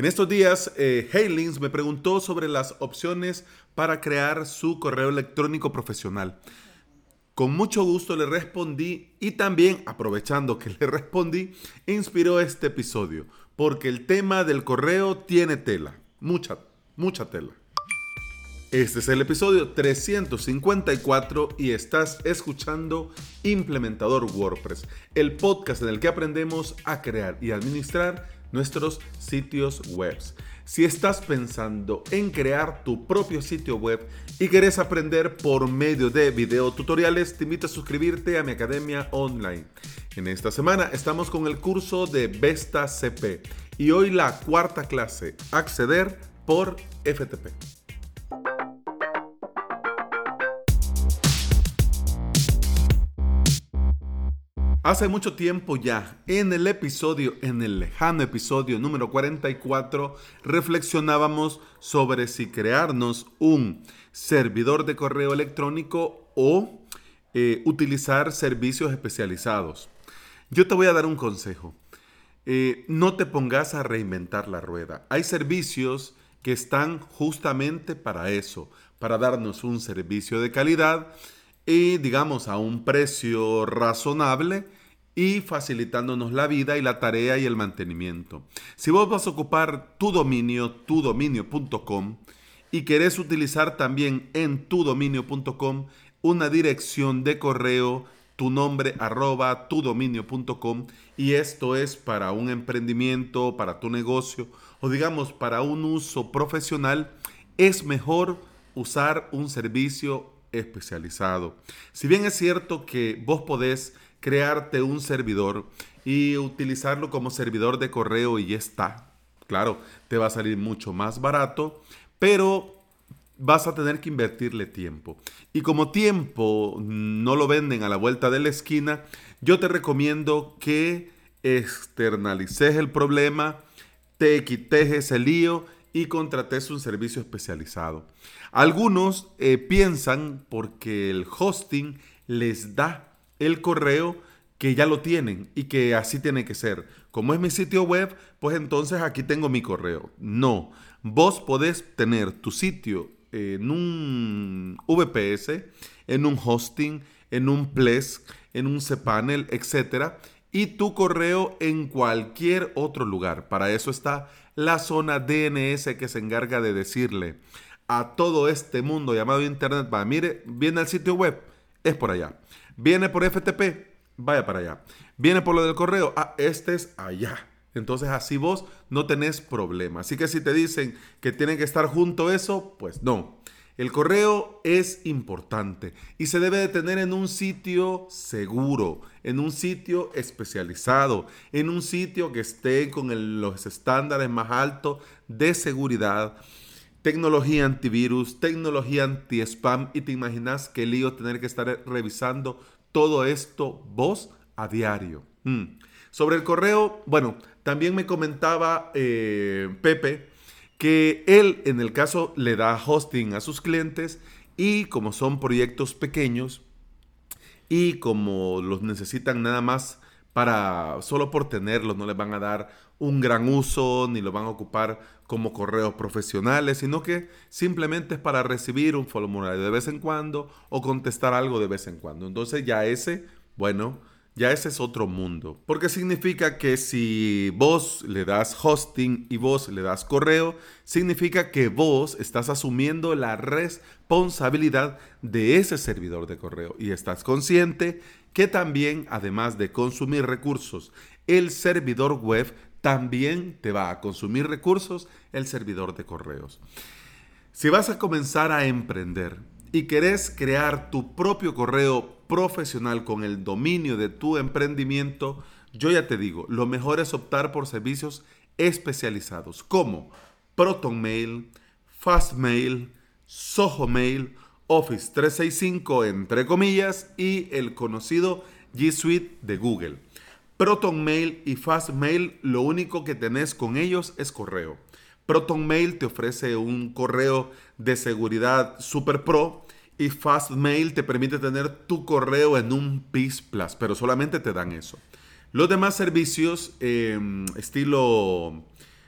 En estos días, eh, me preguntó sobre las opciones para crear su correo electrónico profesional. Con mucho gusto le respondí y también, aprovechando que le respondí, inspiró este episodio, porque el tema del correo tiene tela, mucha, mucha tela. Este es el episodio 354 y estás escuchando Implementador WordPress, el podcast en el que aprendemos a crear y administrar nuestros sitios web. Si estás pensando en crear tu propio sitio web y quieres aprender por medio de video tutoriales, te invito a suscribirte a mi academia online. En esta semana estamos con el curso de Vesta CP y hoy la cuarta clase, acceder por FTP. Hace mucho tiempo ya, en el episodio, en el lejano episodio número 44, reflexionábamos sobre si crearnos un servidor de correo electrónico o eh, utilizar servicios especializados. Yo te voy a dar un consejo. Eh, no te pongas a reinventar la rueda. Hay servicios que están justamente para eso, para darnos un servicio de calidad y digamos a un precio razonable y facilitándonos la vida y la tarea y el mantenimiento. Si vos vas a ocupar tu dominio, tudominio.com, y querés utilizar también en tudominio.com una dirección de correo, tu nombre arroba tudominio.com, y esto es para un emprendimiento, para tu negocio, o digamos para un uso profesional, es mejor usar un servicio especializado. Si bien es cierto que vos podés crearte un servidor y utilizarlo como servidor de correo y ya está. Claro, te va a salir mucho más barato, pero vas a tener que invertirle tiempo. Y como tiempo no lo venden a la vuelta de la esquina, yo te recomiendo que externalices el problema, te quites ese lío y contrates un servicio especializado. Algunos eh, piensan porque el hosting les da el correo que ya lo tienen y que así tiene que ser. Como es mi sitio web, pues entonces aquí tengo mi correo. No, vos podés tener tu sitio en un VPS, en un hosting, en un Plesk, en un cPanel, etc. Y tu correo en cualquier otro lugar. Para eso está la zona DNS que se encarga de decirle a todo este mundo llamado Internet, va, mire, viene al sitio web, es por allá. Viene por FTP, vaya para allá. Viene por lo del correo, ah, este es allá. Entonces así vos no tenés problema. Así que si te dicen que tienen que estar junto eso, pues no. El correo es importante y se debe de tener en un sitio seguro, en un sitio especializado, en un sitio que esté con los estándares más altos de seguridad, tecnología antivirus, tecnología anti-spam y te imaginas qué lío tener que estar revisando todo esto vos a diario. Mm. Sobre el correo, bueno, también me comentaba eh, Pepe que él en el caso le da hosting a sus clientes y como son proyectos pequeños y como los necesitan nada más para solo por tenerlos, no les van a dar un gran uso ni lo van a ocupar como correos profesionales, sino que simplemente es para recibir un formulario de vez en cuando o contestar algo de vez en cuando. Entonces ya ese, bueno, ya ese es otro mundo. Porque significa que si vos le das hosting y vos le das correo, significa que vos estás asumiendo la responsabilidad de ese servidor de correo y estás consciente que también, además de consumir recursos, el servidor web también te va a consumir recursos el servidor de correos. Si vas a comenzar a emprender y querés crear tu propio correo profesional con el dominio de tu emprendimiento, yo ya te digo, lo mejor es optar por servicios especializados como ProtonMail, FastMail, SohoMail, Office 365 entre comillas y el conocido G Suite de Google. ProtonMail y FastMail, lo único que tenés con ellos es correo. ProtonMail te ofrece un correo de seguridad super pro y Fastmail te permite tener tu correo en un PIS Plus, pero solamente te dan eso. Los demás servicios, em, estilo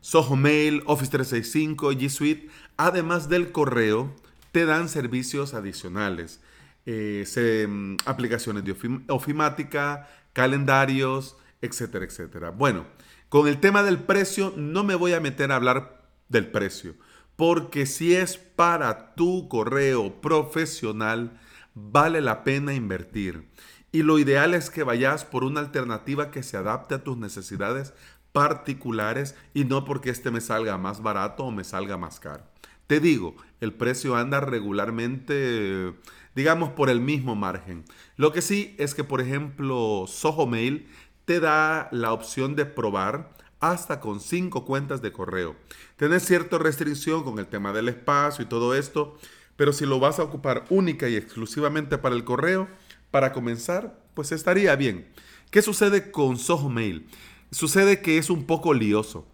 Soho Mail, Office 365, G Suite, además del correo, te dan servicios adicionales. Eh, mm, aplicaciones de ofimática, calendarios, etcétera, etcétera. Bueno, con el tema del precio no me voy a meter a hablar del precio, porque si es para tu correo profesional, vale la pena invertir. Y lo ideal es que vayas por una alternativa que se adapte a tus necesidades particulares y no porque este me salga más barato o me salga más caro. Te digo, el precio anda regularmente, digamos, por el mismo margen. Lo que sí es que, por ejemplo, Soho Mail te da la opción de probar hasta con cinco cuentas de correo. Tienes cierta restricción con el tema del espacio y todo esto, pero si lo vas a ocupar única y exclusivamente para el correo, para comenzar, pues estaría bien. ¿Qué sucede con Soho Mail? Sucede que es un poco lioso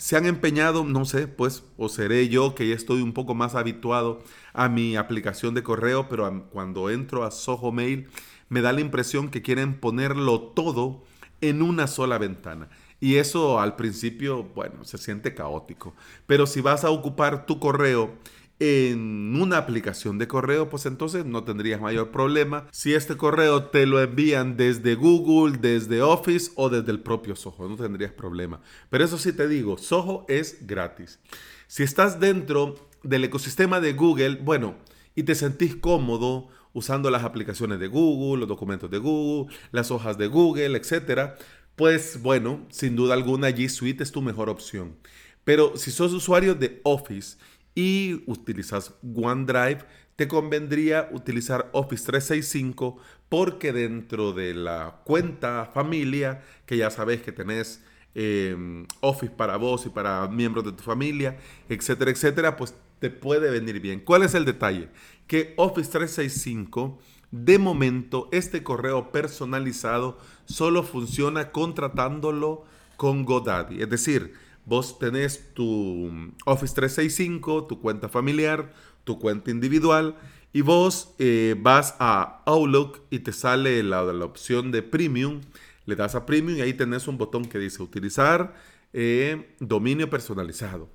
se han empeñado, no sé, pues, o seré yo que ya estoy un poco más habituado a mi aplicación de correo, pero cuando entro a Soho Mail me da la impresión que quieren ponerlo todo en una sola ventana. Y eso al principio, bueno, se siente caótico. Pero si vas a ocupar tu correo en una aplicación de correo, pues entonces no tendrías mayor problema si este correo te lo envían desde Google, desde Office o desde el propio Soho, no tendrías problema. Pero eso sí te digo, Soho es gratis. Si estás dentro del ecosistema de Google, bueno, y te sentís cómodo usando las aplicaciones de Google, los documentos de Google, las hojas de Google, etcétera, pues bueno, sin duda alguna G Suite es tu mejor opción. Pero si sos usuario de Office y utilizas OneDrive, te convendría utilizar Office 365 porque dentro de la cuenta familia, que ya sabes que tenés em, Office para vos y para miembros de tu familia, etcétera, etcétera, pues te puede venir bien. ¿Cuál es el detalle? Que Office 365, de momento, este correo personalizado solo funciona contratándolo con GoDaddy. Es decir, vos tenés tu Office 365, tu cuenta familiar, tu cuenta individual y vos eh, vas a Outlook y te sale la, la, opción de Premium, le das a Premium y ahí tenés un botón que dice utilizar eh, dominio personalizado.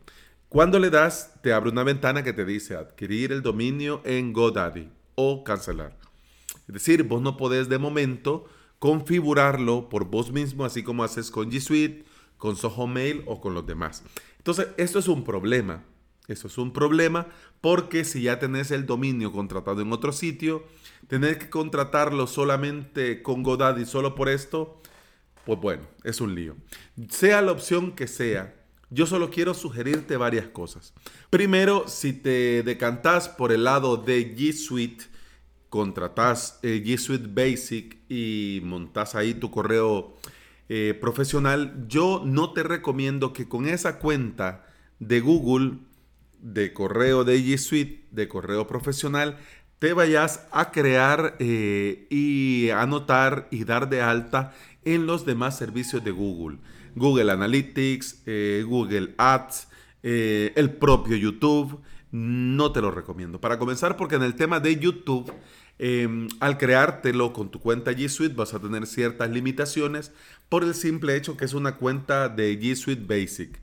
Cuando le das, te abre una ventana que te dice adquirir el dominio en GoDaddy o cancelar. Es decir, vos no podés de momento configurarlo por vos mismo, así como haces con G Suite con Soho Mail o con los demás. Entonces, esto es un problema. Eso es un problema porque si ya tenés el dominio contratado en otro sitio, tener que contratarlo solamente con GoDaddy solo por esto, pues bueno, es un lío. Sea la opción que sea, yo solo quiero sugerirte varias cosas. Primero, si te decantás por el lado de G Suite, contratás eh, G Suite Basic y montás ahí tu correo eh, profesional, yo no te recomiendo que con esa cuenta de Google, de correo de G Suite, de correo profesional, te vayas a crear eh, y anotar y dar de alta en los demás servicios de Google. Google Analytics, Google Ads, el propio YouTube. No te lo recomiendo. Para comenzar, porque en el tema de YouTube Em, al creártelo con tu cuenta G Suite vas a tener ciertas limitaciones por el simple hecho que es una cuenta de G Suite Basic.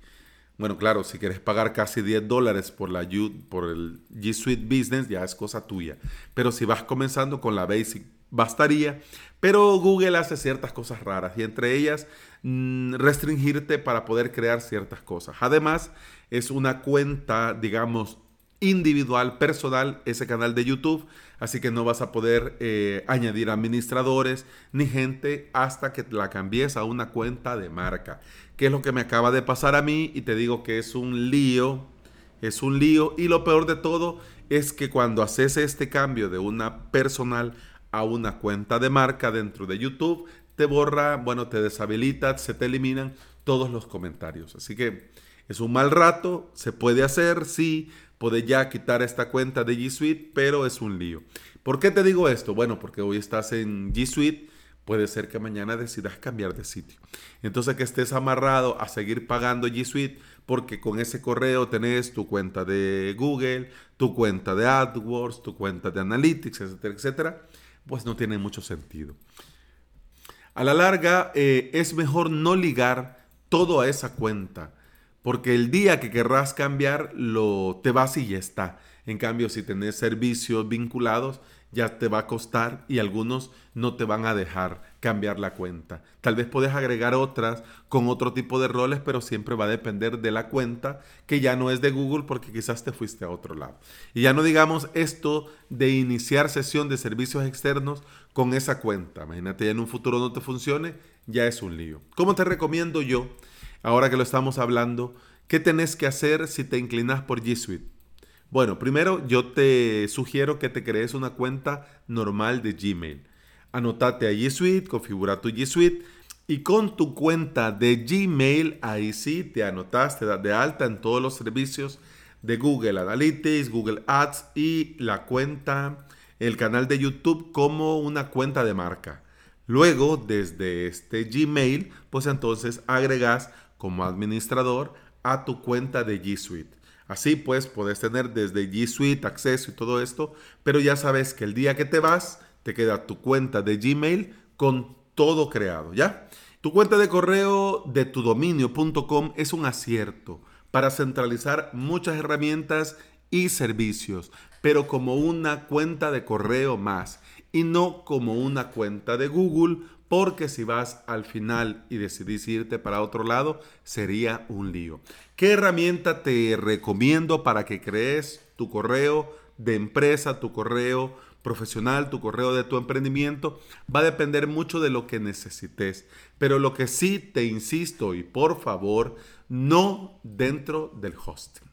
Bueno, claro, si quieres pagar casi 10 dólares por, la, por el G Suite Business ya es cosa tuya. Pero si vas comenzando con la Basic, bastaría. Pero Google hace ciertas cosas raras y entre ellas mm, restringirte para poder crear ciertas cosas. Además, es una cuenta, digamos, individual, personal, ese canal de YouTube. Así que no vas a poder eh, añadir administradores ni gente hasta que la cambies a una cuenta de marca. Que es lo que me acaba de pasar a mí y te digo que es un lío. Es un lío. Y lo peor de todo es que cuando haces este cambio de una personal a una cuenta de marca dentro de YouTube, te borra, bueno, te deshabilita, se te eliminan todos los comentarios. Así que es un mal rato, se puede hacer, sí, puede ya quitar esta cuenta de G Suite, pero es un lío. ¿Por qué te digo esto? Bueno, porque hoy estás en G Suite, puede ser que mañana decidas cambiar de sitio. Entonces que estés amarrado a seguir pagando G Suite porque con ese correo tenés tu cuenta de Google, tu cuenta de AdWords, tu cuenta de Analytics, etcétera, etcétera, pues no tiene mucho sentido. A la larga eh, es mejor no ligar todo a esa cuenta Porque el día que querrás cambiar, lo, te vas y ya está. En cambio, si tenés servicios vinculados, ya te va a costar y algunos no te van a dejar cambiar la cuenta. Tal vez puedes agregar otras con otro tipo de roles, pero siempre va a depender de la cuenta que ya no es de Google porque quizás te fuiste a otro lado. Y ya no digamos esto de iniciar sesión de servicios externos con esa cuenta. Imagínate ya en un futuro no te funcione, ya es un lío. ¿Cómo te recomiendo yo, ahora que lo estamos hablando, qué tenés que hacer si te inclinas por G Suite? Bueno, primero yo te sugiero que te crees una cuenta normal de Gmail. Anotate a G Suite, configura tu G Suite y con tu cuenta de Gmail, ahí sí te anotas, te das de alta en todos los servicios de Google Analytics, Google Ads y la cuenta, el canal de YouTube como una cuenta de marca. Luego, desde este Gmail, pues entonces agregas como administrador a tu cuenta de G Suite. Así pues, puedes tener desde G Suite, acceso y todo esto, pero ya sabes que el día que te vas, te queda tu cuenta de Gmail con todo creado, ¿ya? Tu cuenta de correo de tu dominio.com es un acierto para centralizar muchas herramientas y servicios, pero como una cuenta de correo más y no como una cuenta de Google porque si vas al final y decidís irte para otro lado, sería un lío. ¿Qué herramienta te recomiendo para que crees tu correo de empresa, tu correo profesional, tu correo de tu emprendimiento? Va a depender mucho de lo que necesites. Pero lo que sí te insisto y por favor, no dentro del hosting.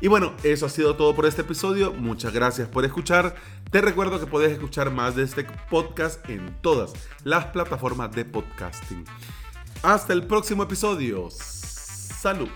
Y bueno, eso ha sido todo por este episodio. Muchas gracias por escuchar. Te recuerdo que puedes escuchar más de este podcast en todas las plataformas de podcasting. Hasta el próximo episodio. Salud.